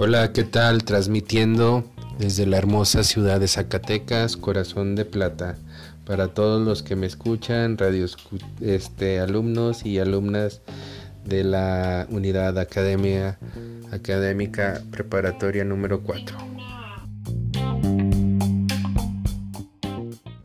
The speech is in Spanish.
Hola, ¿qué tal? Transmitiendo desde la hermosa ciudad de Zacatecas, Corazón de Plata. Para todos los que me escuchan, radio este, alumnos y alumnas de la unidad academia, académica preparatoria número 4.